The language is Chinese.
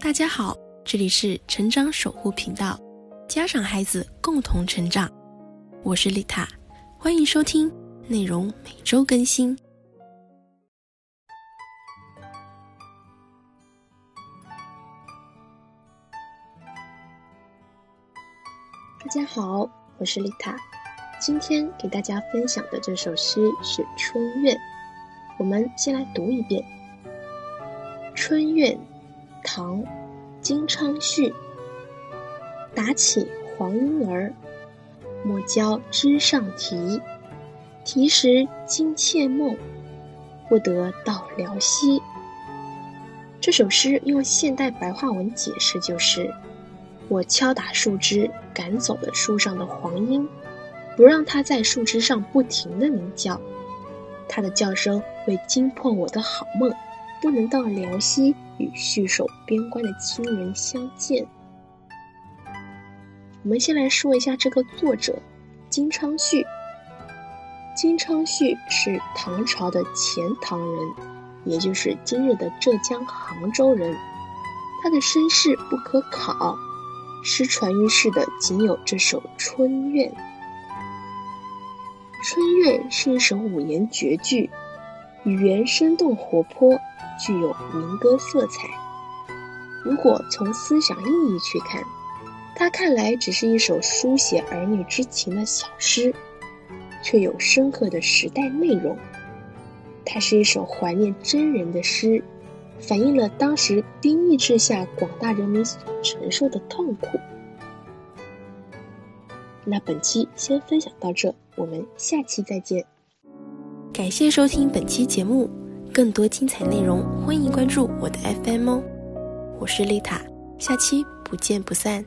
大家好，这里是成长守护频道，家长孩子共同成长，我是丽塔，欢迎收听，内容每周更新。大家好，我是丽塔，今天给大家分享的这首诗是《春怨》，我们先来读一遍《春怨》。唐，金昌绪。打起黄莺儿，莫教枝上啼。啼时惊妾梦，不得到辽西。这首诗用现代白话文解释就是：我敲打树枝，赶走了树上的黄莺，不让它在树枝上不停的鸣叫。它的叫声会惊破我的好梦。不能到辽西与戍守边关的亲人相见。我们先来说一下这个作者金昌绪。金昌绪是唐朝的钱塘人，也就是今日的浙江杭州人。他的身世不可考，失传于世的仅有这首《春怨》。《春怨》是一首五言绝句，语言生动活泼。具有民歌色彩。如果从思想意义去看，它看来只是一首书写儿女之情的小诗，却有深刻的时代内容。它是一首怀念真人的诗，反映了当时兵役制下广大人民所承受的痛苦。那本期先分享到这，我们下期再见。感谢收听本期节目。更多精彩内容，欢迎关注我的 FM 哦！我是丽塔，下期不见不散。